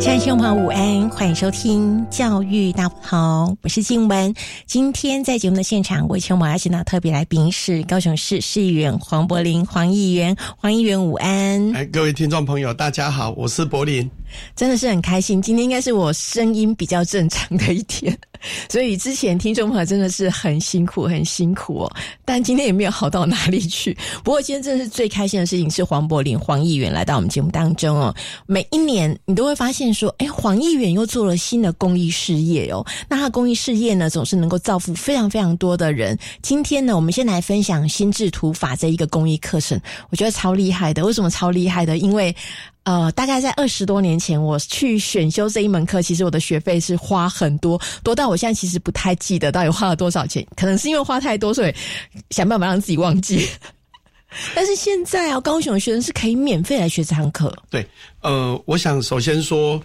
亲爱的听众朋友，午安，欢迎收听教育大不同，我是静文。今天在节目的现场，为听众朋友邀请到特别来宾是高雄市市议员黄柏林黄议员，黄议员午安。哎，各位听众朋友，大家好，我是柏林。真的是很开心，今天应该是我声音比较正常的一天，所以之前听众朋友真的是很辛苦，很辛苦哦。但今天也没有好到哪里去。不过今天真的是最开心的事情是黄柏林黄议员来到我们节目当中哦。每一年你都会发现说，哎，黄议员又做了新的公益事业哦。那他公益事业呢，总是能够造福非常非常多的人。今天呢，我们先来分享心智图法这一个公益课程，我觉得超厉害的。为什么超厉害的？因为呃，大概在二十多年前，我去选修这一门课，其实我的学费是花很多，多到我现在其实不太记得到底花了多少钱。可能是因为花太多，所以想办法让自己忘记。但是现在啊，高雄的学生是可以免费来学这堂课。对，呃，我想首先说，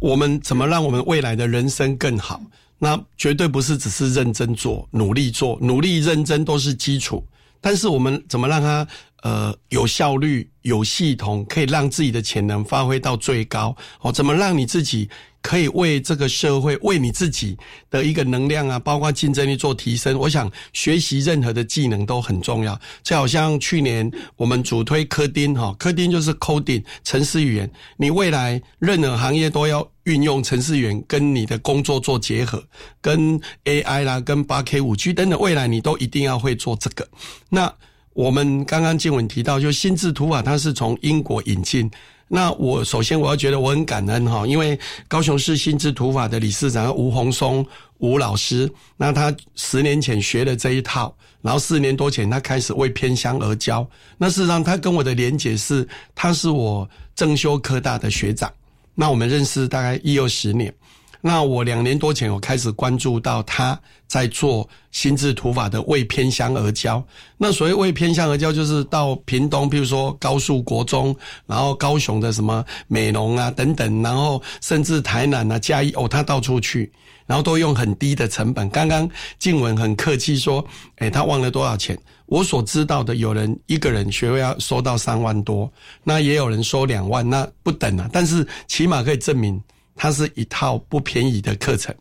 我们怎么让我们未来的人生更好？那绝对不是只是认真做、努力做、努力认真都是基础，但是我们怎么让它？呃，有效率、有系统，可以让自己的潜能发挥到最高。哦，怎么让你自己可以为这个社会、为你自己的一个能量啊，包括竞争力做提升？我想学习任何的技能都很重要。就好像去年我们主推科丁哈，科丁就是 coding 程式语言。你未来任何行业都要运用程式语言跟你的工作做结合，跟 AI 啦、跟八 K、五 G 等等，未来你都一定要会做这个。那我们刚刚静文提到，就心智图法，它是从英国引进。那我首先我要觉得我很感恩哈，因为高雄市心智图法的理事长吴宏松吴老师，那他十年前学了这一套，然后四年多前他开始为偏乡而教。那事实上他跟我的连结是，他是我正修科大的学长，那我们认识大概一二十年。那我两年多前，我开始关注到他在做心智图法的为偏乡而教。那所谓为偏乡而教，就是到屏东，譬如说高速国中，然后高雄的什么美浓啊等等，然后甚至台南啊嘉义哦，他到处去，然后都用很低的成本。刚刚静文很客气说，哎，他忘了多少钱？我所知道的，有人一个人学费要收到三万多，那也有人收两万，那不等啊。但是起码可以证明。它是一套不便宜的课程，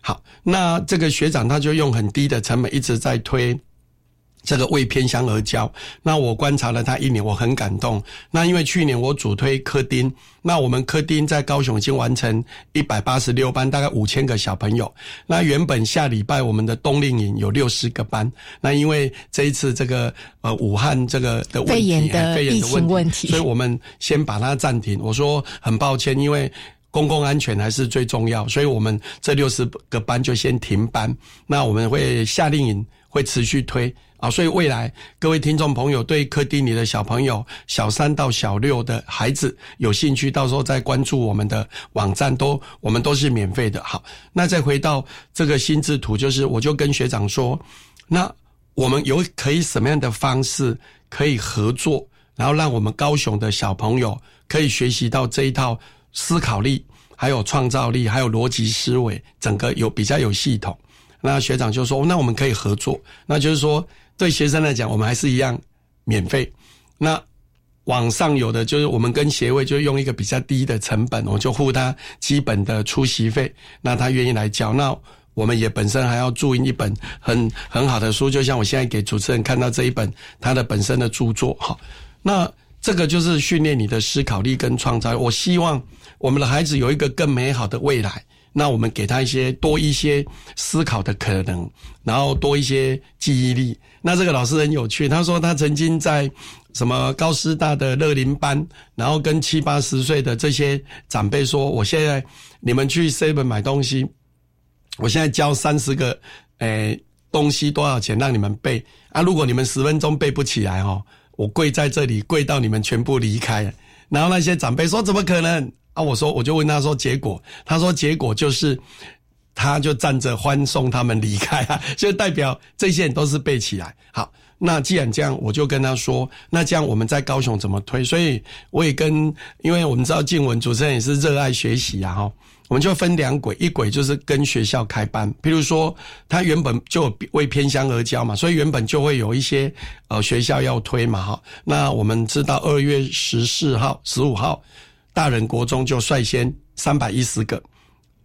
好，那这个学长他就用很低的成本一直在推这个为偏乡而教。那我观察了他一年，我很感动。那因为去年我主推科丁，那我们科丁在高雄已经完成一百八十六班，大概五千个小朋友。那原本下礼拜我们的冬令营有六十个班，那因为这一次这个呃武汉这个的肺炎的疫情问题，所以我们先把它暂停。我说很抱歉，因为。公共安全还是最重要，所以我们这六十个班就先停班。那我们会夏令营会持续推啊，所以未来各位听众朋友对科丁里的小朋友小三到小六的孩子有兴趣，到时候再关注我们的网站，都我们都是免费的。好，那再回到这个心智图，就是我就跟学长说，那我们有可以什么样的方式可以合作，然后让我们高雄的小朋友可以学习到这一套。思考力，还有创造力，还有逻辑思维，整个有比较有系统。那学长就说：“那我们可以合作。”那就是说，对学生来讲，我们还是一样免费。那网上有的就是我们跟协会就用一个比较低的成本，我就付他基本的出席费。那他愿意来交，那我们也本身还要注印一本很很好的书，就像我现在给主持人看到这一本他的本身的著作。哈，那这个就是训练你的思考力跟创造。我希望。我们的孩子有一个更美好的未来，那我们给他一些多一些思考的可能，然后多一些记忆力。那这个老师很有趣，他说他曾经在什么高师大的乐龄班，然后跟七八十岁的这些长辈说：“我现在你们去 seven 买东西，我现在教三十个诶东西多少钱让你们背啊？如果你们十分钟背不起来哦，我跪在这里跪到你们全部离开。”然后那些长辈说：“怎么可能？”啊，我说，我就问他说结果，他说结果就是，他就站着欢送他们离开啊，就代表这些人都是背起来。好，那既然这样，我就跟他说，那这样我们在高雄怎么推？所以我也跟，因为我们知道静文主持人也是热爱学习啊，哈，我们就分两轨，一轨就是跟学校开班，譬如说他原本就为偏乡而教嘛，所以原本就会有一些呃学校要推嘛，哈，那我们知道二月十四号、十五号。大人国中就率先三百一十个。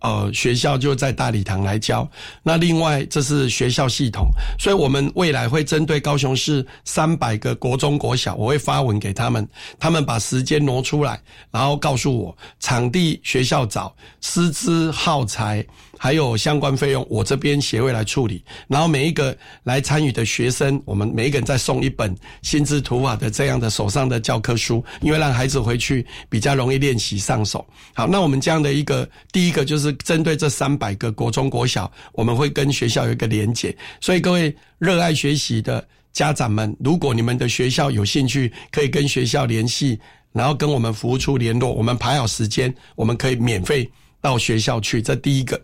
呃，学校就在大礼堂来教。那另外，这是学校系统，所以我们未来会针对高雄市三百个国中国小，我会发文给他们，他们把时间挪出来，然后告诉我场地学校找，师资耗材。还有相关费用，我这边协会来处理。然后每一个来参与的学生，我们每一个人再送一本心智图法的这样的手上的教科书，因为让孩子回去比较容易练习上手。好，那我们这样的一个第一个就是针对这三百个国中国小，我们会跟学校有一个连结。所以各位热爱学习的家长们，如果你们的学校有兴趣，可以跟学校联系，然后跟我们服务处联络，我们排好时间，我们可以免费到学校去。这第一个。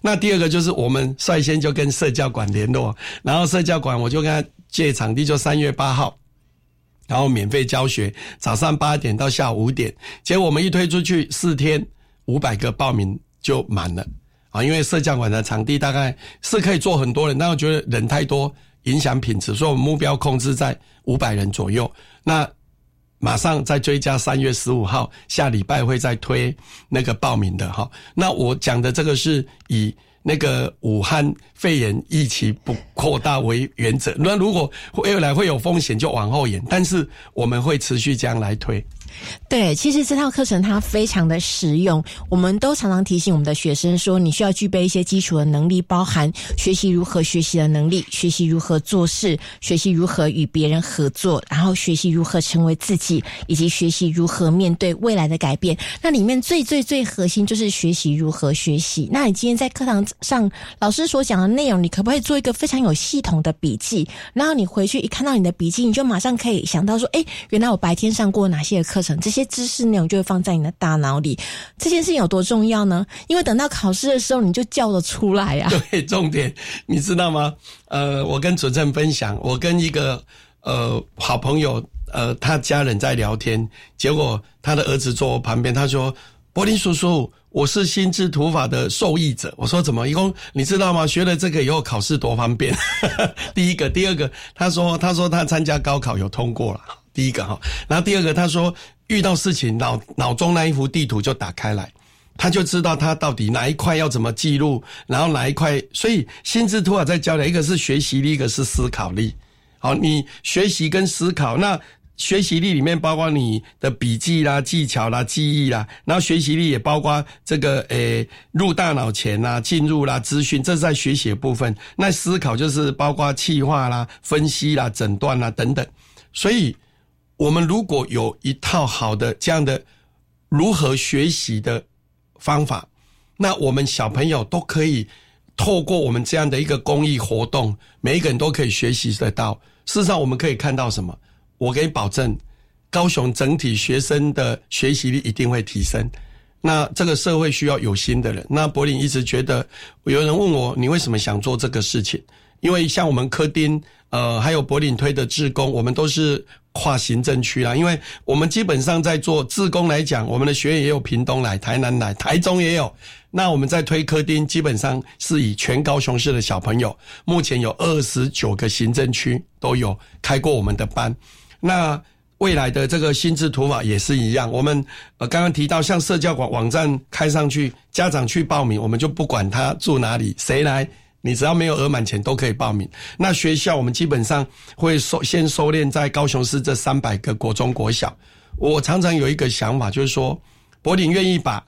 那第二个就是我们率先就跟社教馆联络，然后社教馆我就跟他借场地，就三月八号，然后免费教学，早上八点到下午五点。结果我们一推出去四天，五百个报名就满了啊！因为社教馆的场地大概是可以坐很多人，但我觉得人太多影响品质，所以我们目标控制在五百人左右。那马上再追加三月十五号，下礼拜会再推那个报名的哈。那我讲的这个是以那个武汉肺炎疫情不扩大为原则。那如果未来会有风险，就往后延。但是我们会持续这样来推。对，其实这套课程它非常的实用，我们都常常提醒我们的学生说，你需要具备一些基础的能力，包含学习如何学习的能力，学习如何做事，学习如何与别人合作，然后学习如何成为自己，以及学习如何面对未来的改变。那里面最最最核心就是学习如何学习。那你今天在课堂上老师所讲的内容，你可不可以做一个非常有系统的笔记？然后你回去一看到你的笔记，你就马上可以想到说，哎，原来我白天上过哪些课程。这些知识内容就会放在你的大脑里。这件事情有多重要呢？因为等到考试的时候，你就叫得出来呀。对，重点你知道吗？呃，我跟主任分享，我跟一个呃好朋友，呃，他家人在聊天，结果他的儿子坐我旁边，他说：“柏林叔叔，我是心智图法的受益者。”我说：“怎么？一共你知道吗？学了这个以后考试多方便。第一个，第二个，他说，他说他参加高考有通过了。”第一个哈，然后第二个，他说遇到事情脑脑中那一幅地图就打开来，他就知道他到底哪一块要怎么记录，然后哪一块，所以心智图法在教的一个是学习力，一个是思考力。好，你学习跟思考，那学习力里面包括你的笔记啦、技巧啦、记忆啦，然后学习力也包括这个诶入大脑前啦、进入啦资讯，这是在学习的部分。那思考就是包括气化啦、分析啦、诊断啦等等，所以。我们如果有一套好的这样的如何学习的方法，那我们小朋友都可以透过我们这样的一个公益活动，每一个人都可以学习得到。事实上，我们可以看到什么？我可以保证，高雄整体学生的学习力一定会提升。那这个社会需要有心的人。那柏林一直觉得，有人问我，你为什么想做这个事情？因为像我们科丁，呃，还有柏林推的志工，我们都是。跨行政区啦，因为我们基本上在做自工来讲，我们的学员也有屏东来、台南来、台中也有。那我们在推科丁，基本上是以全高雄市的小朋友，目前有二十九个行政区都有开过我们的班。那未来的这个心智图法也是一样，我们呃刚刚提到，像社交网网站开上去，家长去报名，我们就不管他住哪里，谁来。你只要没有额满钱都可以报名。那学校我们基本上会收先收敛在高雄市这三百个国中国小。我常常有一个想法，就是说，柏林愿意把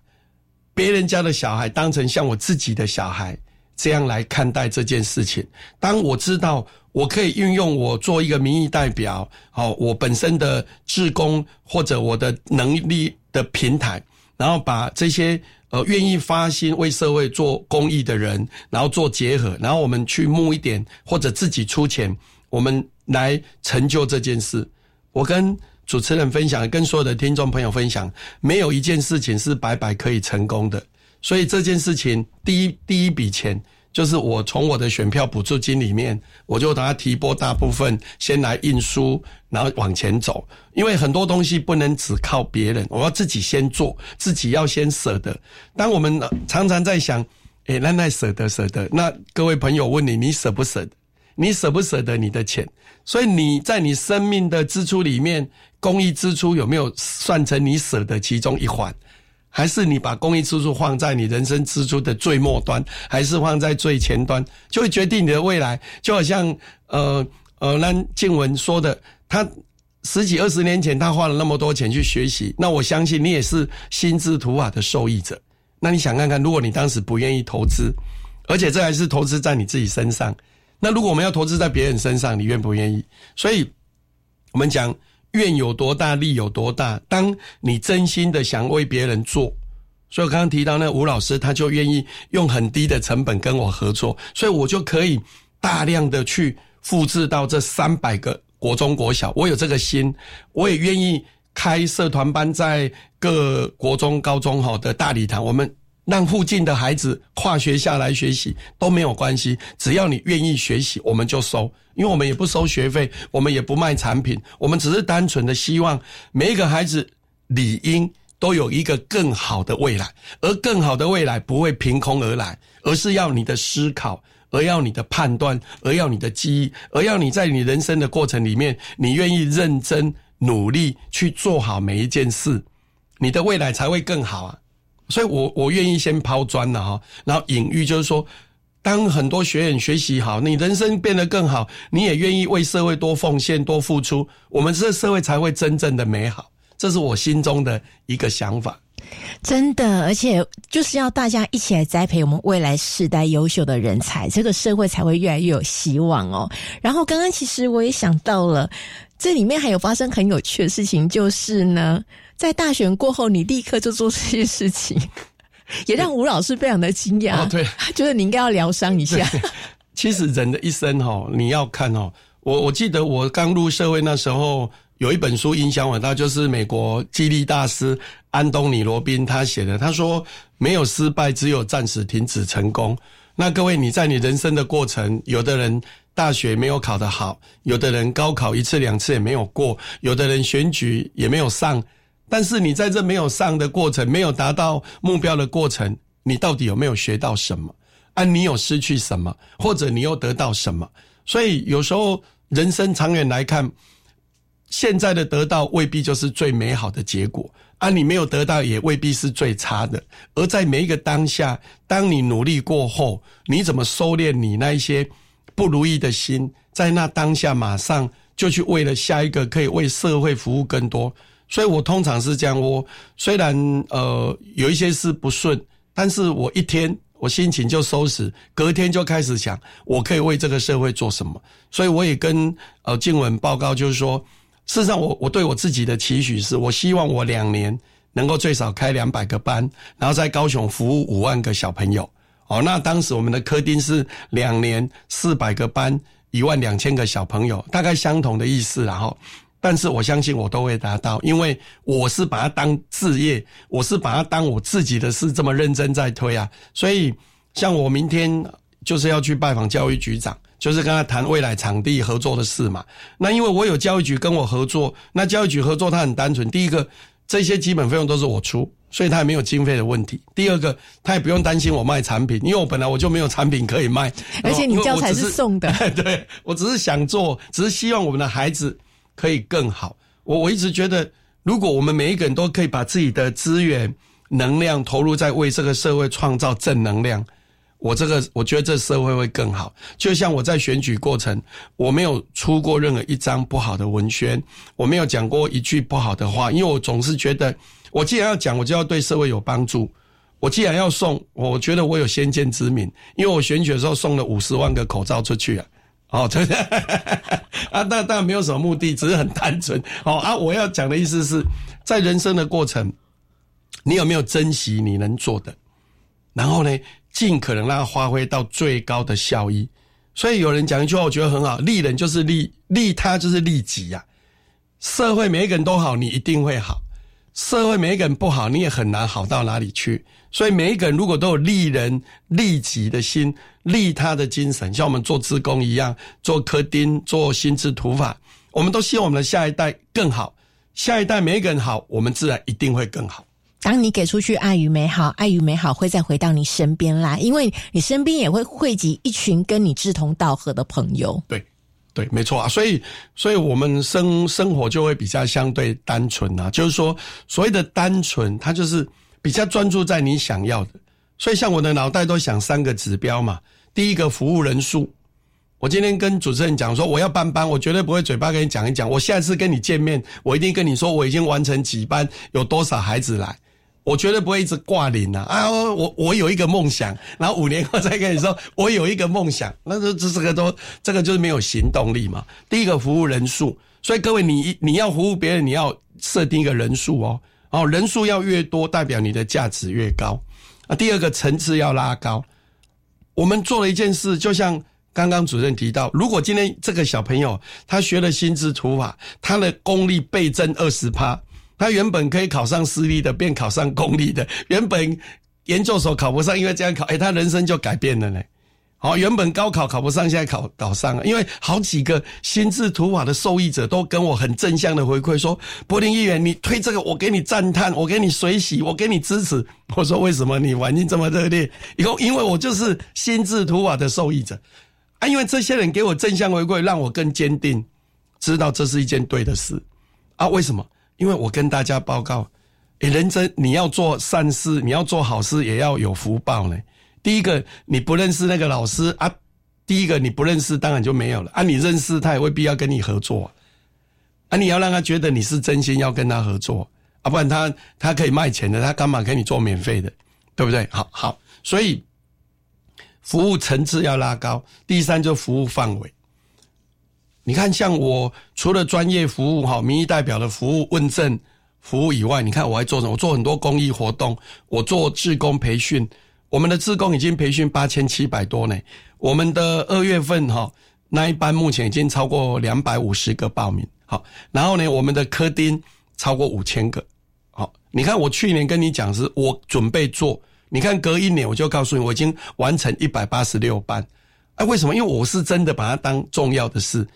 别人家的小孩当成像我自己的小孩这样来看待这件事情。当我知道我可以运用我做一个民意代表，好，我本身的志工或者我的能力的平台，然后把这些。呃，愿意发心为社会做公益的人，然后做结合，然后我们去募一点，或者自己出钱，我们来成就这件事。我跟主持人分享，跟所有的听众朋友分享，没有一件事情是白白可以成功的。所以这件事情，第一第一笔钱。就是我从我的选票补助金里面，我就把它提拨大部分，先来印书，然后往前走。因为很多东西不能只靠别人，我要自己先做，自己要先舍得。当我们常常在想，哎，那那舍得舍得，那各位朋友问你，你舍不舍得？你舍不舍得你的钱？所以你在你生命的支出里面，公益支出有没有算成你舍得其中一环？还是你把公益支出放在你人生支出的最末端，还是放在最前端，就会决定你的未来。就好像呃呃，那静文说的，他十几二十年前他花了那么多钱去学习，那我相信你也是心智图法的受益者。那你想看看，如果你当时不愿意投资，而且这还是投资在你自己身上，那如果我们要投资在别人身上，你愿不愿意？所以，我们讲。愿有多大，力有多大。当你真心的想为别人做，所以我刚刚提到那吴老师，他就愿意用很低的成本跟我合作，所以我就可以大量的去复制到这三百个国中国小。我有这个心，我也愿意开社团班，在各国中高中好的大礼堂，我们。让附近的孩子跨学校来学习都没有关系，只要你愿意学习，我们就收。因为我们也不收学费，我们也不卖产品，我们只是单纯的希望每一个孩子理应都有一个更好的未来，而更好的未来不会凭空而来，而是要你的思考，而要你的判断，而要你的记忆，而要你在你人生的过程里面，你愿意认真努力去做好每一件事，你的未来才会更好啊。所以，我我愿意先抛砖了哈，然后隐喻就是说，当很多学员学习好，你人生变得更好，你也愿意为社会多奉献、多付出，我们这社会才会真正的美好。这是我心中的一个想法。真的，而且就是要大家一起来栽培我们未来世代优秀的人才，这个社会才会越来越有希望哦。然后，刚刚其实我也想到了，这里面还有发生很有趣的事情，就是呢。在大选过后，你立刻就做这些事情，也让吴老师非常的惊讶。对，觉得你应该要疗伤一下。其实人的一生哈，你要看哦。我我记得我刚入社会那时候，有一本书影响我，那就是美国激励大师安东尼罗宾他写的。他说：“没有失败，只有暂时停止成功。”那各位，你在你人生的过程，有的人大学没有考得好，有的人高考一次两次也没有过，有的人选举也没有上。但是你在这没有上的过程，没有达到目标的过程，你到底有没有学到什么？啊，你有失去什么，或者你又得到什么？所以有时候人生长远来看，现在的得到未必就是最美好的结果，啊，你没有得到也未必是最差的。而在每一个当下，当你努力过后，你怎么收敛你那一些不如意的心，在那当下马上就去为了下一个可以为社会服务更多。所以我通常是这样，我虽然呃有一些事不顺，但是我一天我心情就收拾，隔天就开始想我可以为这个社会做什么。所以我也跟呃静文报告，就是说，事实上我我对我自己的期许是，我希望我两年能够最少开两百个班，然后在高雄服务五万个小朋友。哦，那当时我们的科丁是两年四百个班，一万两千个小朋友，大概相同的意思，然后。但是我相信我都会达到，因为我是把它当事业，我是把它当我自己的事这么认真在推啊。所以，像我明天就是要去拜访教育局长，就是跟他谈未来场地合作的事嘛。那因为我有教育局跟我合作，那教育局合作他很单纯，第一个这些基本费用都是我出，所以他也没有经费的问题。第二个，他也不用担心我卖产品，因为我本来我就没有产品可以卖，而且你教材是送的。对，我只是想做，只是希望我们的孩子。可以更好。我我一直觉得，如果我们每一个人都可以把自己的资源、能量投入在为这个社会创造正能量，我这个我觉得这社会会更好。就像我在选举过程，我没有出过任何一张不好的文宣，我没有讲过一句不好的话，因为我总是觉得，我既然要讲，我就要对社会有帮助。我既然要送，我觉得我有先见之明，因为我选举的时候送了五十万个口罩出去啊。哦，对啊，那当然没有什么目的，只是很单纯。哦啊，我要讲的意思是，在人生的过程，你有没有珍惜你能做的？然后呢，尽可能让它发挥到最高的效益。所以有人讲一句话，我觉得很好：利人就是利利他，就是利己呀。社会每一个人都好，你一定会好；社会每一个人不好，你也很难好到哪里去。所以每一个人如果都有利人利己的心。利他的精神，像我们做职工一样，做科丁，做心智图法，我们都希望我们的下一代更好。下一代每一个人好，我们自然一定会更好。当你给出去爱与美好，爱与美好会再回到你身边来，因为你身边也会汇集一群跟你志同道合的朋友。对，对，没错啊。所以，所以我们生生活就会比较相对单纯啊。就是说，所谓的单纯，它就是比较专注在你想要的。所以像我的脑袋都想三个指标嘛，第一个服务人数。我今天跟主持人讲说，我要搬班，我绝对不会嘴巴跟你讲一讲。我下次跟你见面，我一定跟你说我已经完成几班，有多少孩子来。我绝对不会一直挂零啊！啊，我我有一个梦想，然后五年后再跟你说我有一个梦想，那这这这个都这个就是没有行动力嘛。第一个服务人数，所以各位你你要服务别人，你要设定一个人数哦，哦人数要越多，代表你的价值越高啊。第二个层次要拉高，我们做了一件事，就像。刚刚主任提到，如果今天这个小朋友他学了心智图法，他的功力倍增二十趴，他原本可以考上私立的，变考上公立的；原本研究所考不上，因为这样考，哎，他人生就改变了呢。好，原本高考考不上，现在考考上了。因为好几个心智图法的受益者都跟我很正向的回馈说：“柏林议员，你推这个，我给你赞叹，我给你随喜，我给你支持。”我说：“为什么你反应这么热烈？”以后因为我就是心智图法的受益者。啊，因为这些人给我正向回馈，让我更坚定，知道这是一件对的事。啊，为什么？因为我跟大家报告，诶，人生你要做善事，你要做好事，也要有福报呢。第一个，你不认识那个老师啊，第一个你不认识，当然就没有了。啊，你认识他也未必要跟你合作。啊，你要让他觉得你是真心要跟他合作，啊，不然他他可以卖钱的，他干嘛给你做免费的？对不对？好好，所以。服务层次要拉高，第三就服务范围。你看，像我除了专业服务哈，民意代表的服务问政服务以外，你看我还做什么？我做很多公益活动，我做志工培训。我们的志工已经培训八千七百多呢。我们的二月份哈那一班目前已经超过两百五十个报名。好，然后呢，我们的科丁超过五千个。好，你看我去年跟你讲是，我准备做。你看，隔一年我就告诉你，我已经完成一百八十六班。哎，为什么？因为我是真的把它当重要的事。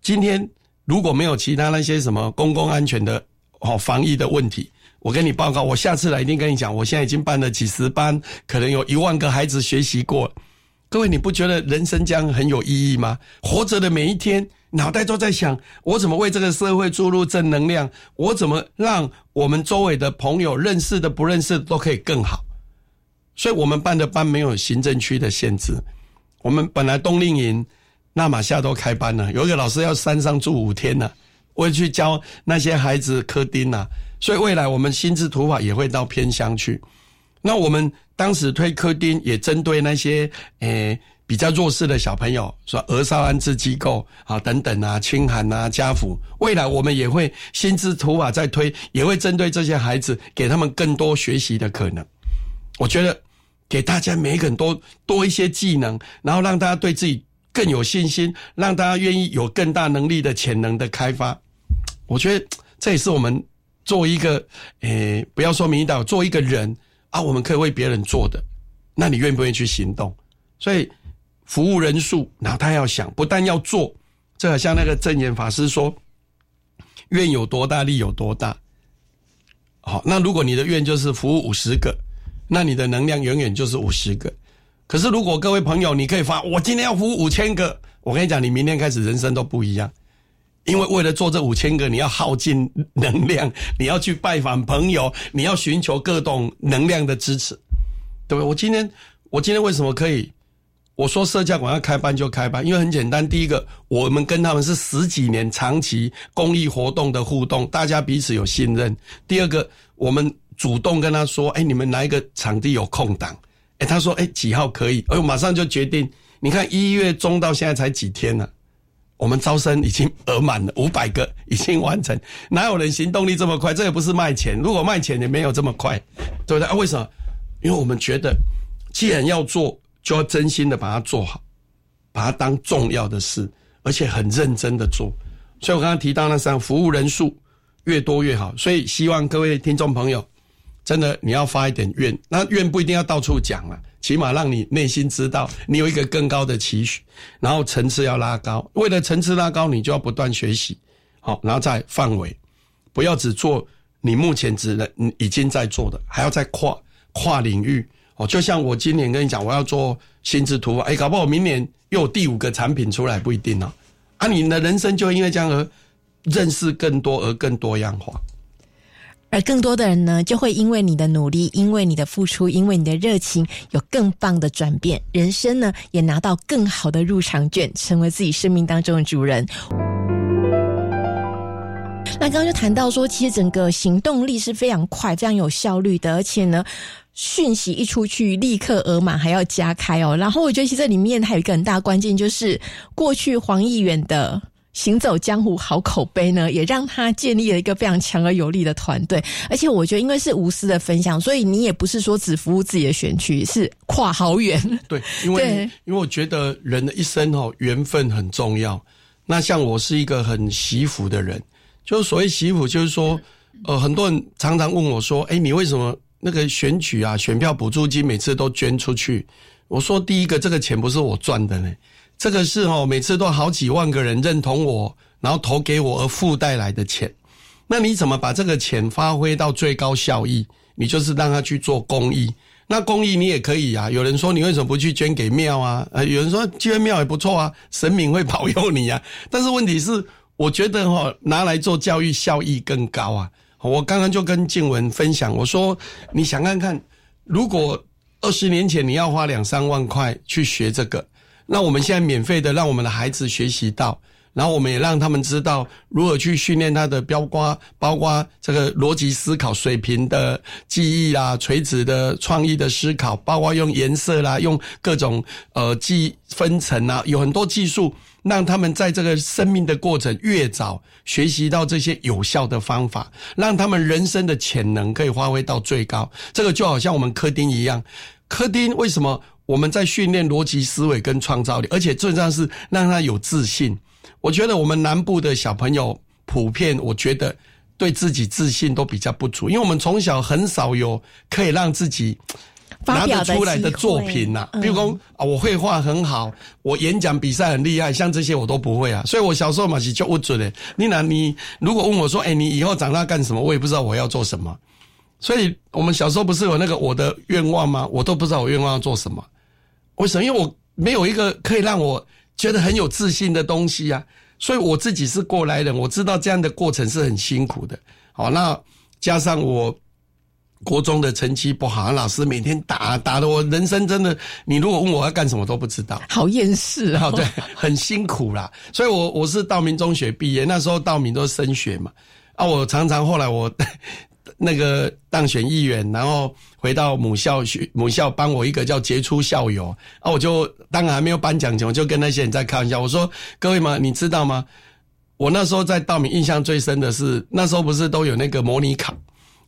今天如果没有其他那些什么公共安全的、哦防疫的问题，我跟你报告，我下次来一定跟你讲。我现在已经办了几十班，可能有一万个孩子学习过。各位，你不觉得人生这样很有意义吗？活着的每一天，脑袋都在想：我怎么为这个社会注入正能量？我怎么让我们周围的朋友认识的、不认识的都可以更好？所以我们办的班没有行政区的限制。我们本来冬令营、纳马夏都开班了，有一个老师要山上住五天呢，我去教那些孩子科丁呐。所以未来我们心智图法也会到偏乡去。那我们当时推科丁，也针对那些诶比较弱势的小朋友，说儿少安置机构啊等等啊，清寒啊家福。未来我们也会心智图法再推，也会针对这些孩子，给他们更多学习的可能。我觉得给大家每个人都多一些技能，然后让大家对自己更有信心，让大家愿意有更大能力的潜能的开发。我觉得这也是我们做一个，诶，不要说民导，做一个人啊，我们可以为别人做的。那你愿不愿意去行动？所以服务人数，然后他要想，不但要做，这好像那个正言法师说，愿有多大力有多大。好，那如果你的愿就是服务五十个。那你的能量远远就是五十个，可是如果各位朋友，你可以发我今天要服务五千个，我跟你讲，你明天开始人生都不一样，因为为了做这五千个，你要耗尽能量，你要去拜访朋友，你要寻求各种能量的支持，对不对？我今天我今天为什么可以？我说社交馆要开班就开班，因为很简单，第一个我们跟他们是十几年长期公益活动的互动，大家彼此有信任；第二个我们。主动跟他说：“哎，你们哪一个场地有空档？”哎，他说：“哎，几号可以？”哎，马上就决定。你看一月中到现在才几天呢？我们招生已经额满了，五百个已经完成。哪有人行动力这么快？这也不是卖钱，如果卖钱也没有这么快，对不对？啊，为什么？因为我们觉得，既然要做，就要真心的把它做好，把它当重要的事，而且很认真的做。所以我刚刚提到那三服务人数越多越好，所以希望各位听众朋友。真的，你要发一点愿，那愿不一定要到处讲了，起码让你内心知道你有一个更高的期许，然后层次要拉高。为了层次拉高，你就要不断学习，好，然后再范围，不要只做你目前只能已经在做的，还要再跨跨领域。哦，就像我今年跟你讲，我要做心智图，哎，搞不好明年又有第五个产品出来，不一定哦。啊，你的人生就因为这样而认识更多而更多样化。而更多的人呢，就会因为你的努力，因为你的付出，因为你的热情，有更棒的转变，人生呢也拿到更好的入场券，成为自己生命当中的主人。那刚刚就谈到说，其实整个行动力是非常快、非常有效率的，而且呢，讯息一出去，立刻额满还要加开哦。然后我觉得，其实这里面还有一个很大关键，就是过去黄议员的。行走江湖好口碑呢，也让他建立了一个非常强而有力的团队。而且我觉得，因为是无私的分享，所以你也不是说只服务自己的选区，是跨好远。对，因为因为我觉得人的一生哦，缘分很重要。那像我是一个很惜福的人，就是所谓惜福，就是说，呃，很多人常常问我说：“哎，你为什么那个选举啊，选票补助金每次都捐出去？”我说：“第一个，这个钱不是我赚的呢。”这个是哦，每次都好几万个人认同我，然后投给我而附带来的钱。那你怎么把这个钱发挥到最高效益？你就是让他去做公益。那公益你也可以啊。有人说你 为什么不去捐给庙啊？呃，有人说捐庙也不错啊，神明会保佑你啊。但是问题是，我觉得哈，拿来做教育效益更高啊。我刚刚就跟静文分享，我说你想看看，如果二十年前你要花两三万块去学这个。那我们现在免费的让我们的孩子学习到，然后我们也让他们知道如何去训练他的标瓜，包括这个逻辑思考水平的记忆啦，垂直的创意的思考，包括用颜色啦，用各种呃记分层啊，有很多技术，让他们在这个生命的过程越早学习到这些有效的方法，让他们人生的潜能可以发挥到最高。这个就好像我们科丁一样，科丁为什么？我们在训练逻辑思维跟创造力，而且最重要是让他有自信。我觉得我们南部的小朋友普遍，我觉得对自己自信都比较不足，因为我们从小很少有可以让自己拿得出来的作品呐。比如说啊，我绘画很好，我演讲比赛很厉害，像这些我都不会啊。所以我小时候嘛是就不准的。你那你如果问我说，哎，你以后长大干什么？我也不知道我要做什么。所以我们小时候不是有那个我的愿望吗？我都不知道我愿望要做什么。为什么？因为我没有一个可以让我觉得很有自信的东西啊，所以我自己是过来人，我知道这样的过程是很辛苦的。好，那加上我国中的成绩不好，老师每天打打的，我人生真的，你如果问我要干什么都不知道，好厌世啊！对，很辛苦啦。所以我我是道明中学毕业，那时候道明都是升学嘛，啊，我常常后来我。那个当选议员，然后回到母校学，母校帮我一个叫杰出校友啊，我就当然还没有颁奖前，我就跟那些人在开玩笑，我说各位嘛，你知道吗？我那时候在道明印象最深的是，那时候不是都有那个模拟考，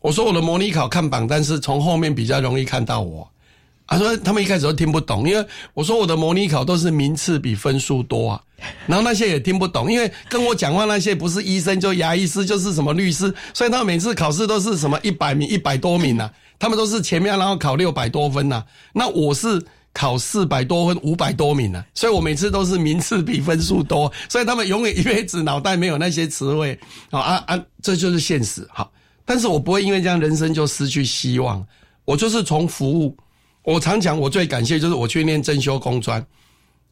我说我的模拟考看榜单是从后面比较容易看到我。他说他们一开始都听不懂，因为我说我的模拟考都是名次比分数多啊，然后那些也听不懂，因为跟我讲话那些不是医生就牙医师就是什么律师，所以他们每次考试都是什么一百名一百多名呐，他们都是前面然后考六百多分呐，那我是考四百多分五百多名呐，所以我每次都是名次比分数多，所以他们永远一辈子脑袋没有那些词汇。啊啊啊，这就是现实。好，但是我不会因为这样人生就失去希望，我就是从服务。我常讲，我最感谢就是我去念正修工专，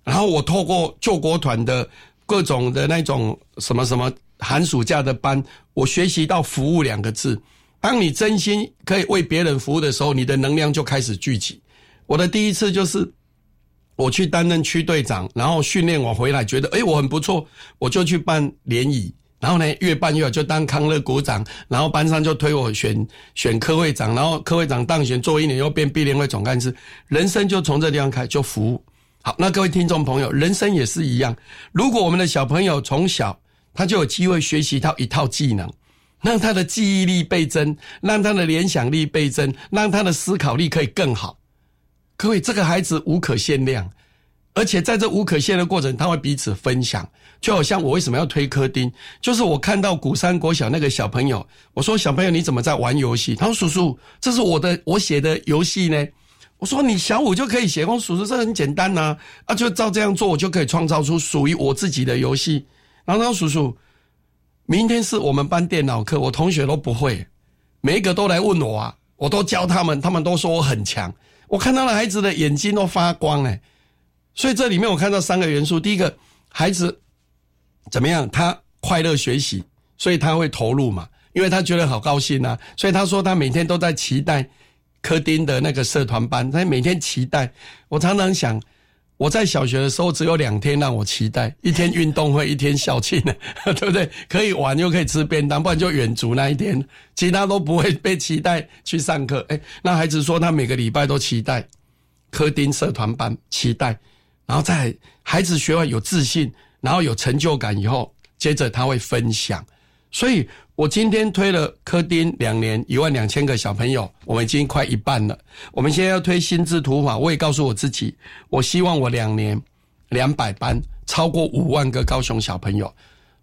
然后我透过救国团的各种的那种什么什么寒暑假的班，我学习到服务两个字。当你真心可以为别人服务的时候，你的能量就开始聚集。我的第一次就是我去担任区队长，然后训练我回来，觉得诶我很不错，我就去办联谊。然后呢，越办越好，就当康乐股长，然后班上就推我选选科会长，然后科会长当选做一年，又变毕联会总干事，人生就从这地方开就服务。好，那各位听众朋友，人生也是一样。如果我们的小朋友从小他就有机会学习到一套技能，让他的记忆力倍增，让他的联想力倍增，让他的思考力可以更好。各位，这个孩子无可限量。而且在这无可限的过程，他会彼此分享，就好像我为什么要推科丁，就是我看到古山国小那个小朋友，我说小朋友你怎么在玩游戏？他说叔叔，这是我的我写的游戏呢。我说你小五就可以写，我说叔叔这很简单呐，啊就照这样做，我就可以创造出属于我自己的游戏。然后他说叔叔，明天是我们班电脑课，我同学都不会，每一个都来问我啊，我都教他们，他们都说我很强。我看到了孩子的眼睛都发光哎。所以这里面我看到三个元素：第一个，孩子怎么样？他快乐学习，所以他会投入嘛。因为他觉得好高兴啊，所以他说他每天都在期待科丁的那个社团班，他每天期待。我常常想，我在小学的时候只有两天让我期待，一天运动会，一天校庆，对不对？可以玩又可以吃便当，不然就远足那一天，其他都不会被期待去上课。哎，那孩子说他每个礼拜都期待科丁社团班，期待，然后在孩子学完有自信，然后有成就感以后，接着他会分享，所以。我今天推了科丁两年一万两千个小朋友，我们已经快一半了。我们现在要推心智图法，我也告诉我自己，我希望我两年两百班超过五万个高雄小朋友。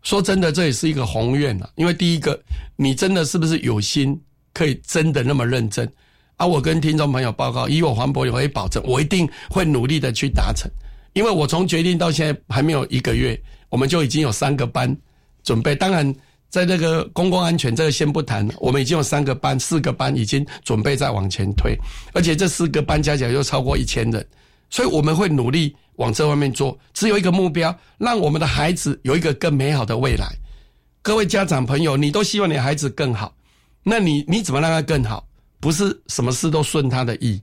说真的，这也是一个宏愿了。因为第一个，你真的是不是有心可以真的那么认真？啊，我跟听众朋友报告，以我黄博友可以保证，我一定会努力的去达成。因为我从决定到现在还没有一个月，我们就已经有三个班准备。当然。在那个公共安全这个先不谈，我们已经有三个班、四个班已经准备在往前推，而且这四个班加起来又超过一千人，所以我们会努力往这方面做。只有一个目标，让我们的孩子有一个更美好的未来。各位家长朋友，你都希望你孩子更好，那你你怎么让他更好？不是什么事都顺他的意，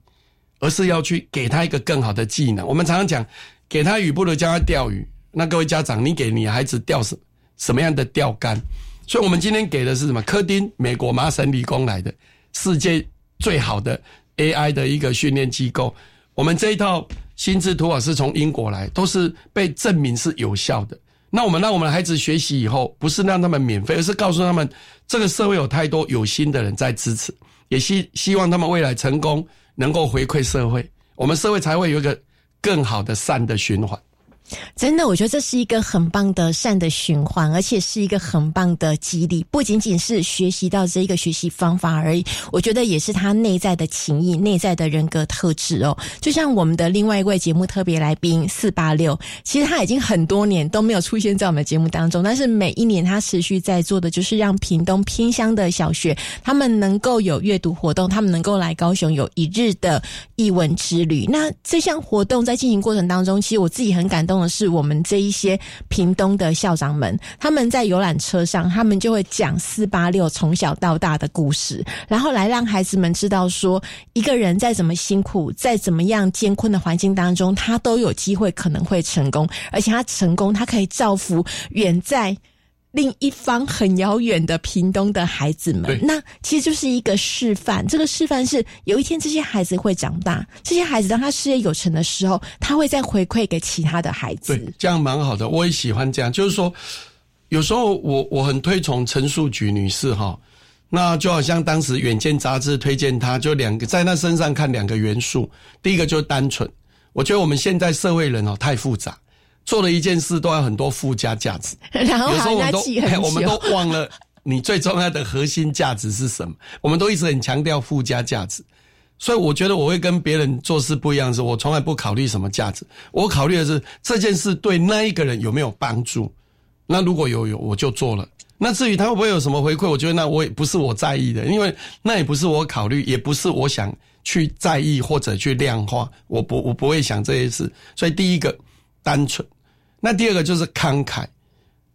而是要去给他一个更好的技能。我们常常讲，给他鱼不如教他钓鱼。那各位家长，你给你孩子钓什什么样的钓竿？所以，我们今天给的是什么？科丁，美国麻省理工来的，世界最好的 AI 的一个训练机构。我们这一套心智图法是从英国来，都是被证明是有效的。那我们让我们孩子学习以后，不是让他们免费，而是告诉他们，这个社会有太多有心的人在支持，也希希望他们未来成功，能够回馈社会，我们社会才会有一个更好的善的循环。真的，我觉得这是一个很棒的善的循环，而且是一个很棒的激励。不仅仅是学习到这一个学习方法而已，我觉得也是他内在的情谊、内在的人格特质哦。就像我们的另外一位节目特别来宾四八六，其实他已经很多年都没有出现在我们节目当中，但是每一年他持续在做的就是让屏东偏乡的小学他们能够有阅读活动，他们能够来高雄有一日的译文之旅。那这项活动在进行过程当中，其实我自己很感动。是我们这一些屏东的校长们，他们在游览车上，他们就会讲四八六从小到大的故事，然后来让孩子们知道说，一个人再怎么辛苦，在怎么样艰困的环境当中，他都有机会可能会成功，而且他成功，他可以造福远在。另一方很遥远的屏东的孩子们，那其实就是一个示范。这个示范是有一天这些孩子会长大，这些孩子当他事业有成的时候，他会再回馈给其他的孩子。对，这样蛮好的，我也喜欢这样。就是说，有时候我我很推崇陈树菊女士哈，那就好像当时《远见》杂志推荐她，就两个在她身上看两个元素。第一个就是单纯，我觉得我们现在社会人哦太复杂。做了一件事都要很多附加价值，然后有时候我们都我们都忘了你最重要的核心价值是什么。我们都一直很强调附加价值，所以我觉得我会跟别人做事不一样，是我从来不考虑什么价值，我考虑的是这件事对那一个人有没有帮助。那如果有有，我就做了。那至于他会不会有什么回馈，我觉得那我也不是我在意的，因为那也不是我考虑，也不是我想去在意或者去量化。我不我不会想这些事。所以第一个单纯。那第二个就是慷慨，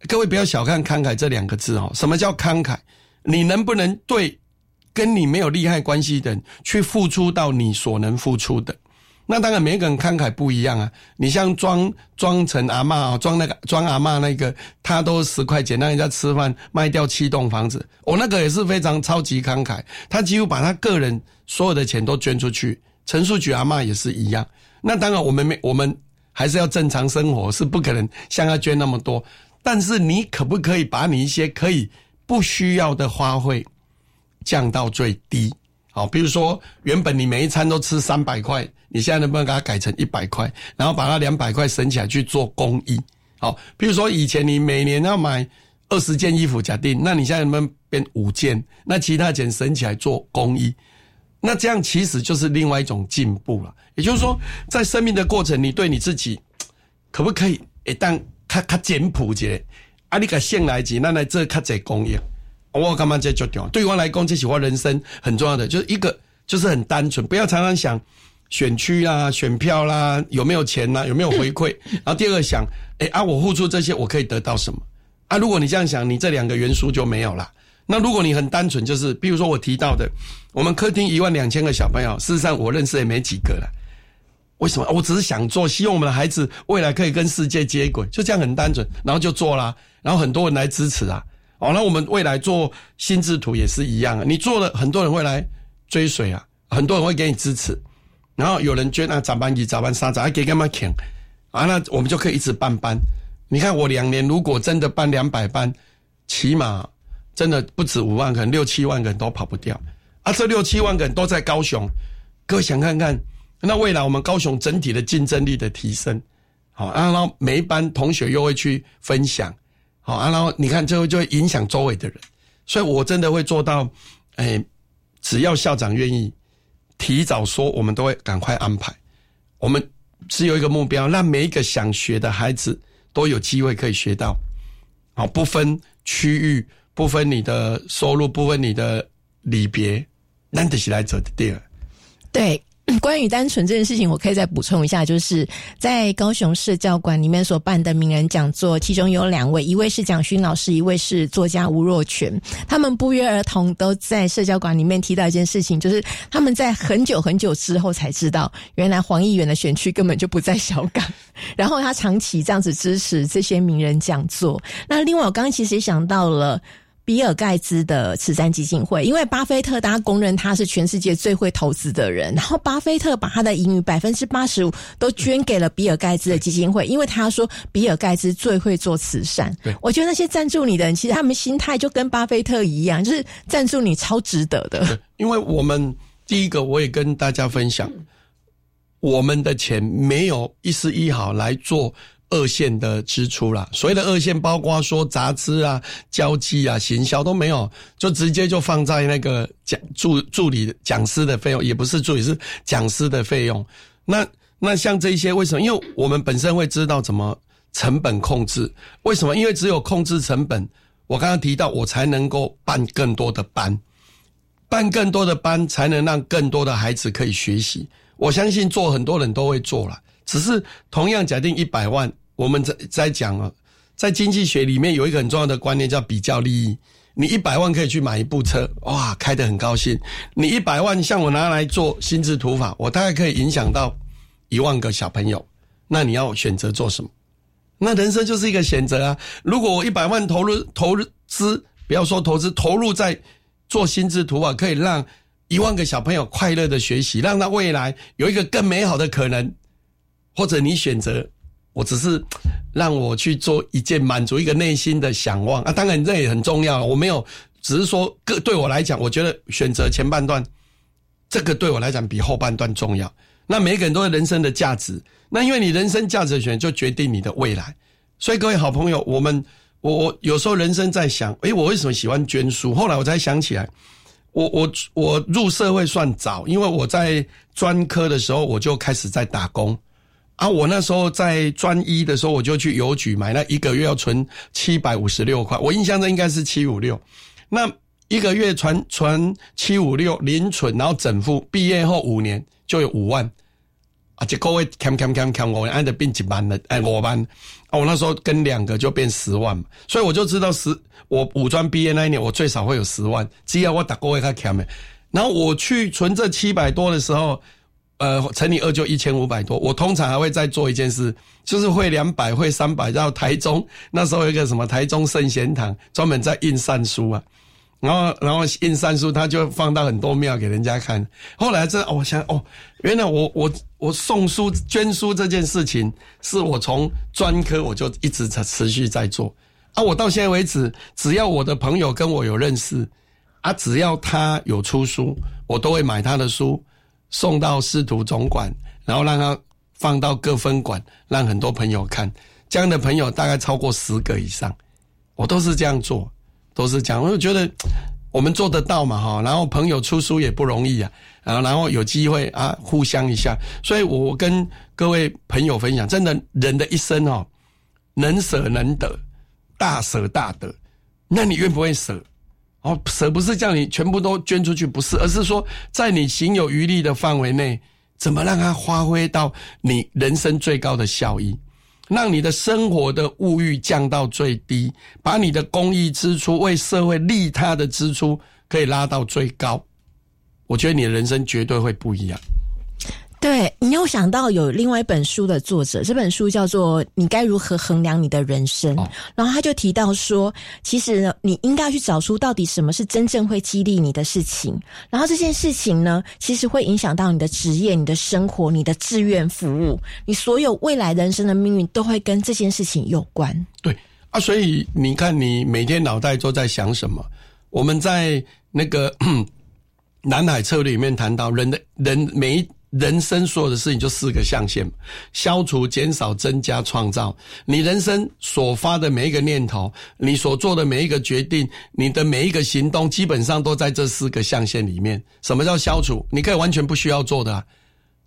各位不要小看慷慨这两个字哦。什么叫慷慨？你能不能对跟你没有利害关系的人去付出到你所能付出的？那当然，每个人慷慨不一样啊。你像庄庄成阿妈啊，庄那个庄阿妈那个，他都十块钱让人家吃饭，卖掉七栋房子。我那个也是非常超级慷慨，他几乎把他个人所有的钱都捐出去。陈树菊阿妈也是一样。那当然，我们没我们。还是要正常生活，是不可能向他捐那么多。但是你可不可以把你一些可以不需要的花费降到最低？好，比如说原本你每一餐都吃三百块，你现在能不能给它改成一百块？然后把那两百块省起来去做公益？好，比如说以前你每年要买二十件衣服，假定，那你现在能不能变五件？那其他钱省起来做公益？那这样其实就是另外一种进步了。也就是说，在生命的过程，你对你自己可不可以一旦较较简朴些？啊，你个先来几，那来这较侪公益。我干嘛这就掉？对我来讲，这是我人生很重要的，就是一个就是很单纯，不要常常想选区啦、选票啦，有没有钱啦，有没有回馈。然后第二个想，哎啊，我付出这些，我可以得到什么？啊，如果你这样想，你这两个元素就没有了。那如果你很单纯，就是比如说我提到的，我们客厅一万两千个小朋友，事实上我认识也没几个了。为什么？我只是想做，希望我们的孩子未来可以跟世界接轨，就这样很单纯，然后就做啦。然后很多人来支持啊。哦，那我们未来做心智图也是一样啊。你做了，很多人会来追随啊，很多人会给你支持。然后有人捐啊，早班一、早班三、早还给干嘛填？啊，那我们就可以一直办班。你看我两年如果真的办两百班，起码真的不止五万个人，六七万个人都跑不掉。啊，这六七万个人都在高雄，各位想看看，那未来我们高雄整体的竞争力的提升，好，然后每一班同学又会去分享，好，然后你看最后就会影响周围的人，所以我真的会做到，哎，只要校长愿意提早说，我们都会赶快安排，我们。只有一个目标，让每一个想学的孩子都有机会可以学到，好，不分区域，不分你的收入，不分你的里别，难得起来走的地儿。对。关于单纯这件事情，我可以再补充一下，就是在高雄市教馆里面所办的名人讲座，其中有两位，一位是蒋勋老师，一位是作家吴若权。他们不约而同都在社交馆里面提到一件事情，就是他们在很久很久之后才知道，原来黄议员的选区根本就不在小港，然后他长期这样子支持这些名人讲座。那另外，我刚刚其实也想到了。比尔盖茨的慈善基金会，因为巴菲特大家公认他是全世界最会投资的人，然后巴菲特把他的盈余百分之八十五都捐给了比尔盖茨的基金会，因为他说比尔盖茨最会做慈善。对，我觉得那些赞助你的人，其实他们心态就跟巴菲特一样，就是赞助你超值得的。因为我们第一个，我也跟大家分享，我们的钱没有一丝一毫来做。二线的支出啦，所谓的二线包括说杂志啊、交际啊、行销都没有，就直接就放在那个讲助助理讲师的费用，也不是助理是讲师的费用。那那像这些为什么？因为我们本身会知道怎么成本控制。为什么？因为只有控制成本，我刚刚提到我才能够办更多的班，办更多的班才能让更多的孩子可以学习。我相信做很多人都会做了，只是同样假定一百万。我们在在讲啊，在经济学里面有一个很重要的观念叫比较利益。你一百万可以去买一部车，哇，开得很高兴。你一百万像我拿来做心智图法，我大概可以影响到一万个小朋友。那你要选择做什么？那人生就是一个选择啊。如果我一百万投入投资，不要说投资，投入在做心智图法，可以让一万个小朋友快乐的学习，让他未来有一个更美好的可能，或者你选择。我只是让我去做一件满足一个内心的想望啊，当然这也很重要。我没有，只是说个对我来讲，我觉得选择前半段，这个对我来讲比后半段重要。那每个人都有人生的价值，那因为你人生价值的选，就决定你的未来。所以各位好朋友，我们我我有时候人生在想，诶，我为什么喜欢捐书？后来我才想起来，我我我入社会算早，因为我在专科的时候我就开始在打工。啊，我那时候在专一的时候，我就去邮局买，那一个月要存七百五十六块，我印象中应该是七五六。那一个月存存七五六零存，然后整付，毕业后五年就有五万。啊，这个位看看看看，我按着变几班了，哎，我班。我那时候跟两个就变十万嘛，所以我就知道十，我五专毕业那一年，我最少会有十万，只要我打过会他卡门。然后我去存这七百多的时候。呃，乘以二就一千五百多。我通常还会再做一件事，就是会两百，会三百。到台中那时候有一个什么台中圣贤堂，专门在印善书啊。然后，然后印三书，他就放到很多庙给人家看。后来这哦，我想哦，原来我我我送书捐书这件事情，是我从专科我就一直在持续在做啊。我到现在为止，只要我的朋友跟我有认识啊，只要他有出书，我都会买他的书。送到师徒总馆，然后让他放到各分馆，让很多朋友看。这样的朋友大概超过十个以上，我都是这样做，都是讲。我就觉得我们做得到嘛，哈。然后朋友出书也不容易啊，啊然后有机会啊，互相一下。所以我跟各位朋友分享，真的人的一生哦，能舍能得，大舍大得。那你愿不愿意舍？哦，舍不是叫你全部都捐出去，不是，而是说在你行有余力的范围内，怎么让它发挥到你人生最高的效益？让你的生活的物欲降到最低，把你的公益支出、为社会利他的支出可以拉到最高。我觉得你的人生绝对会不一样。对你又想到有另外一本书的作者，这本书叫做《你该如何衡量你的人生》，然后他就提到说，其实你应该去找出到底什么是真正会激励你的事情，然后这件事情呢，其实会影响到你的职业、你的生活、你的志愿服务，你所有未来人生的命运都会跟这件事情有关。对啊，所以你看，你每天脑袋都在想什么？我们在那个 南海策略里面谈到，人的人每一。人生所有的事情就四个象限：消除、减少、增加、创造。你人生所发的每一个念头，你所做的每一个决定，你的每一个行动，基本上都在这四个象限里面。什么叫消除？你可以完全不需要做的。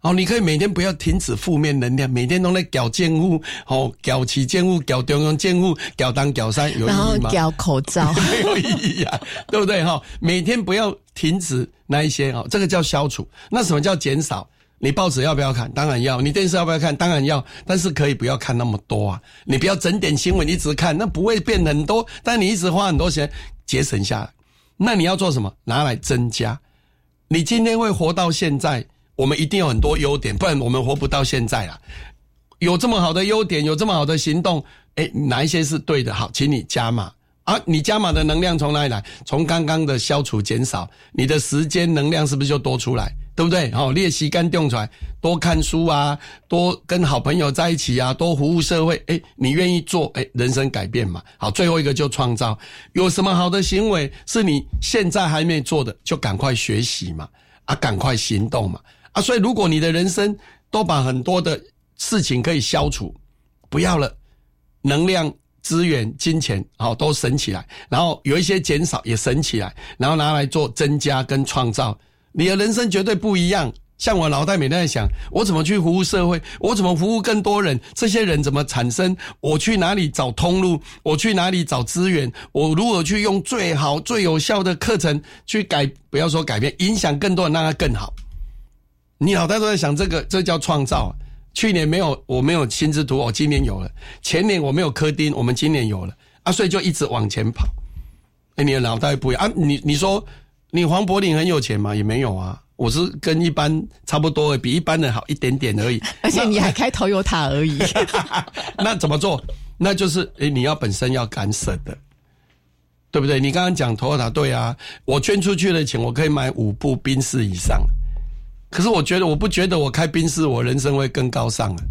哦，你可以每天不要停止负面能量，每天都在搞贱物，哦，搞起贱物，搞中央贱物，搞当搞三，有意义吗？搞口罩没 有意义啊，对不对？哈，每天不要停止那一些哦，这个叫消除。那什么叫减少？你报纸要不要看？当然要。你电视要不要看？当然要。但是可以不要看那么多啊！你不要整点新闻一直看，那不会变很多。但你一直花很多钱节省下来，那你要做什么？拿来增加。你今天会活到现在，我们一定有很多优点，不然我们活不到现在了。有这么好的优点，有这么好的行动，哎，哪一些是对的？好，请你加码。啊，你加码的能量从哪里来？从刚刚的消除减少，你的时间能量是不是就多出来？对不对？好，练习干用出来，多看书啊，多跟好朋友在一起啊，多服务社会。哎，你愿意做，哎，人生改变嘛。好，最后一个就创造。有什么好的行为是你现在还没做的，就赶快学习嘛，啊，赶快行动嘛，啊。所以，如果你的人生都把很多的事情可以消除，不要了，能量、资源、金钱，好，都省起来，然后有一些减少也省起来，然后拿来做增加跟创造。你的人生绝对不一样。像我脑袋每天在想，我怎么去服务社会？我怎么服务更多人？这些人怎么产生？我去哪里找通路？我去哪里找资源？我如何去用最好、最有效的课程去改？不要说改变，影响更多人，让他更好。你脑袋都在想这个，这叫创造。去年没有，我没有心智图，我今年有了；前年我没有科丁，我们今年有了。啊，所以就一直往前跑。哎，你的脑袋不一样啊！你你说。你黄柏林很有钱吗？也没有啊，我是跟一般差不多，比一般人好一点点而已。而且你还开头有塔而已。那 怎么做？那就是诶，你要本身要敢舍的，对不对？你刚刚讲头塔对啊，我捐出去的钱，我可以买五部宾士以上。可是我觉得，我不觉得我开宾士，我人生会更高尚啊。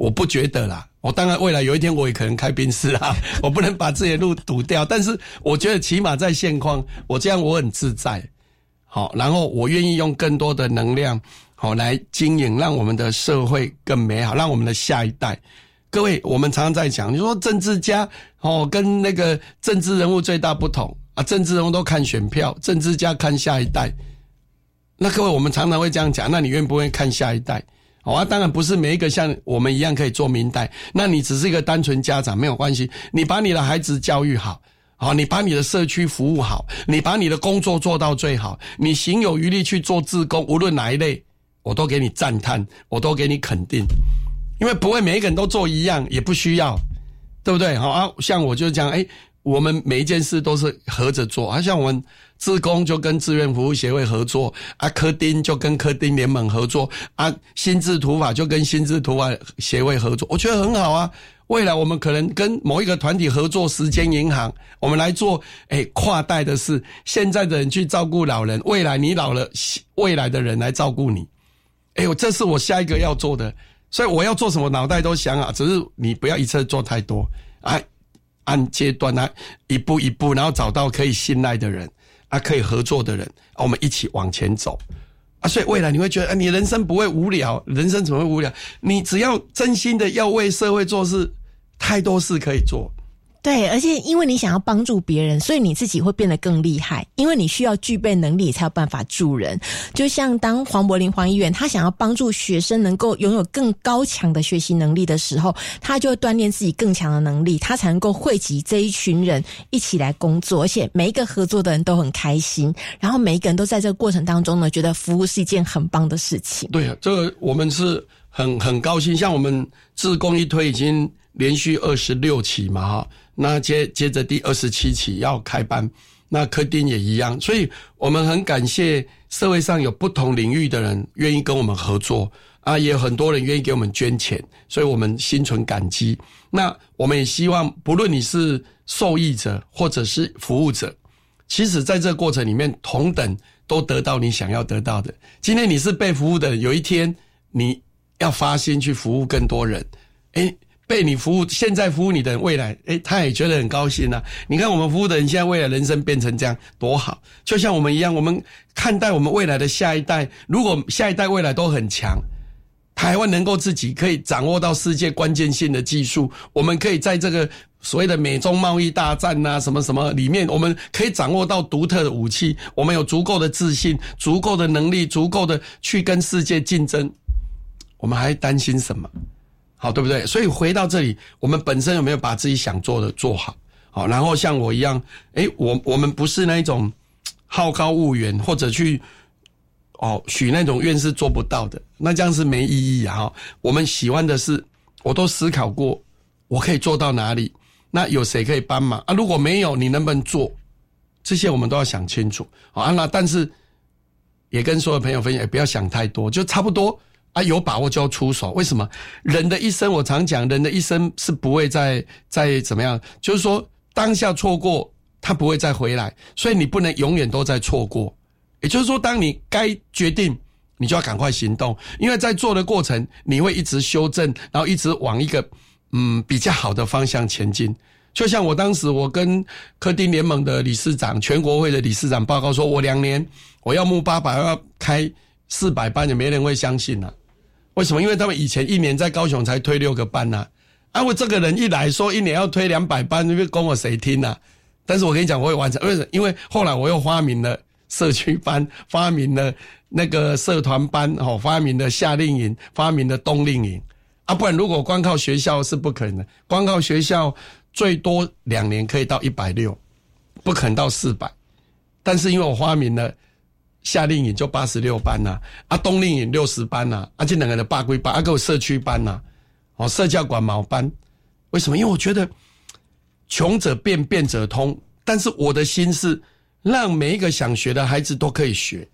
我不觉得啦，我当然未来有一天我也可能开宾士啦，我不能把自己的路堵掉。但是我觉得起码在现况，我这样我很自在，好，然后我愿意用更多的能量，好来经营，让我们的社会更美好，让我们的下一代。各位，我们常常在讲，你说政治家哦，跟那个政治人物最大不同啊，政治人物都看选票，政治家看下一代。那各位，我们常常会这样讲，那你愿不愿意看下一代？好啊，当然不是每一个像我们一样可以做明代。那你只是一个单纯家长没有关系，你把你的孩子教育好，好，你把你的社区服务好，你把你的工作做到最好，你行有余力去做自工，无论哪一类，我都给你赞叹，我都给你肯定，因为不会每一个人都做一样，也不需要，对不对？好啊，像我就讲，哎。我们每一件事都是合着做，啊，像我们自工就跟志愿服务协会合作，啊，科丁就跟科丁联盟合作，啊，心智图法就跟心智图法协会合作，我觉得很好啊。未来我们可能跟某一个团体合作，时间银行，我们来做，哎，跨代的事。现在的人去照顾老人，未来你老了，未来的人来照顾你。哎呦，这是我下一个要做的，所以我要做什么，脑袋都想啊，只是你不要一次做太多，哎。按阶段来，一步一步，然后找到可以信赖的人啊，可以合作的人，我们一起往前走啊。所以未来你会觉得，啊，你人生不会无聊，人生怎么会无聊？你只要真心的要为社会做事，太多事可以做。对，而且因为你想要帮助别人，所以你自己会变得更厉害。因为你需要具备能力，才有办法助人。就像当黄柏林黄议员，他想要帮助学生能够拥有更高强的学习能力的时候，他就会锻炼自己更强的能力，他才能够汇集这一群人一起来工作，而且每一个合作的人都很开心，然后每一个人都在这个过程当中呢，觉得服务是一件很棒的事情。对啊，这个我们是很很高兴。像我们自工一推已经连续二十六期嘛哈，那接接着第二十七期要开班，那柯丁也一样，所以我们很感谢社会上有不同领域的人愿意跟我们合作啊，也有很多人愿意给我们捐钱，所以我们心存感激。那我们也希望，不论你是受益者或者是服务者，其实在这个过程里面，同等都得到你想要得到的。今天你是被服务的，有一天你要发心去服务更多人，诶。被你服务，现在服务你的人，未来，诶，他也觉得很高兴啊！你看我们服务的人，现在未来人生变成这样，多好！就像我们一样，我们看待我们未来的下一代，如果下一代未来都很强，台湾能够自己可以掌握到世界关键性的技术，我们可以在这个所谓的美中贸易大战呐，什么什么里面，我们可以掌握到独特的武器，我们有足够的自信、足够的能力、足够的去跟世界竞争，我们还担心什么？好，对不对？所以回到这里，我们本身有没有把自己想做的做好？好，然后像我一样，诶，我我们不是那一种 好高骛远，或者去哦许那种愿是做不到的，那这样是没意义啊！我们喜欢的是，我都思考过，我可以做到哪里？那有谁可以帮忙啊？如果没有，你能不能做？这些我们都要想清楚啊！那但是也跟所有朋友分享，也不要想太多，就差不多。啊，有把握就要出手。为什么？人的一生，我常讲，人的一生是不会再再怎么样。就是说，当下错过，他不会再回来，所以你不能永远都在错过。也就是说，当你该决定，你就要赶快行动，因为在做的过程，你会一直修正，然后一直往一个嗯比较好的方向前进。就像我当时，我跟科丁联盟的理事长、全国会的理事长报告说，我两年我要募八百，要开四百班，也没人会相信啊。为什么？因为他们以前一年在高雄才推六个班呐，啊，我这个人一来说一年要推两百班，你会供我谁听呐？但是我跟你讲，我会完成。为什么？因为后来我又发明了社区班，发明了那个社团班，哦，发明了夏令营，发明了冬令营，啊，不然如果光靠学校是不可能的，光靠学校最多两年可以到一百六，不可能到四百。但是因为我发明了。夏令营就八十六班呐，啊冬令营六十班呐，而且两个人八归八，啊个社区班呐，哦社教馆毛班，为什么？因为我觉得穷者变，变者通，但是我的心是让每一个想学的孩子都可以学，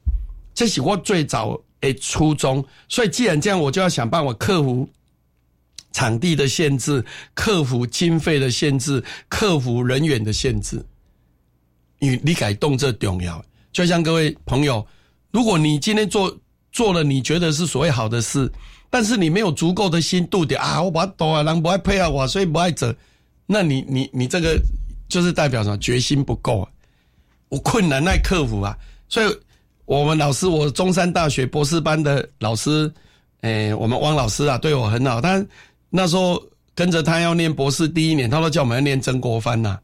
这是我最早诶初衷。所以既然这样，我就要想办法克服场地的限制，克服经费的限制，克服人员的限制，因为你改动这重要。就像各位朋友，如果你今天做做了你觉得是所谓好的事，但是你没有足够的心度的啊，我把多啊人不爱配合我，所以不爱走，那你你你这个就是代表什么？决心不够啊！我困难耐克服啊！所以我们老师，我中山大学博士班的老师，诶，我们汪老师啊，对我很好。他那时候跟着他要念博士第一年，他都叫我们要念曾国藩呐，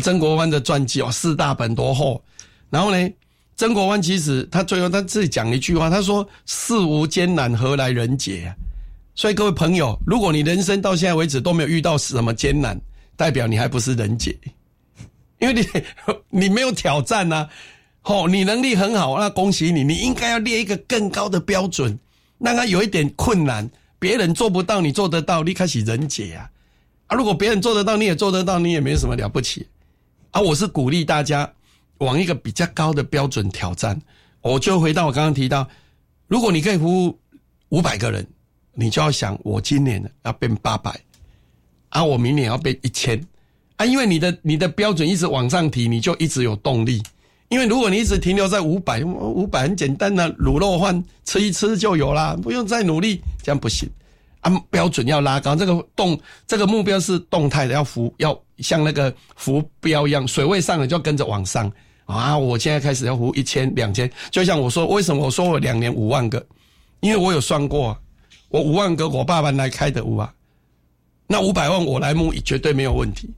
曾国藩的传记哦，四大本多厚，然后呢？曾国藩其实他最后他自己讲一句话，他说：“世无艰难，何来人杰？”所以各位朋友，如果你人生到现在为止都没有遇到什么艰难，代表你还不是人杰，因为你 你没有挑战呐。哦，你能力很好，那恭喜你，你应该要列一个更高的标准，让他有一点困难，别人做不到，你做得到，你开始人杰啊！啊，如果别人做得到，你也做得到，你也没什么了不起啊！我是鼓励大家。往一个比较高的标准挑战，我就回到我刚刚提到，如果你可以服务五百个人，你就要想，我今年要变八百，啊，我明年要变一千，啊，因为你的你的标准一直往上提，你就一直有动力。因为如果你一直停留在五百，五百很简单的卤肉饭吃一吃就有啦，不用再努力，这样不行。啊，标准要拉高，这个动这个目标是动态的，要浮，要像那个浮标一样，水位上了就要跟着往上。啊！我现在开始要付一千、两千，就像我说，为什么我说我两年五万个？因为我有算过，我五万个我爸爸来开的屋啊，那五百万我来募绝对没有问题。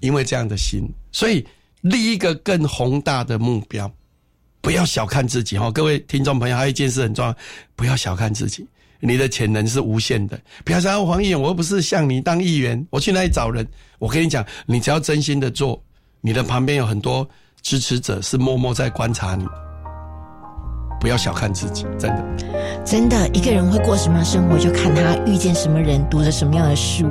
因为这样的心，所以立一个更宏大的目标，不要小看自己哈！各位听众朋友，还有一件事很重要，不要小看自己，你的潜能是无限的。不要说黄议员，我又不是像你当议员，我去哪里找人？我跟你讲，你只要真心的做，你的旁边有很多。支持者是默默在观察你，不要小看自己，真的，真的，一个人会过什么样的生活，就看他遇见什么人，读着什么样的书。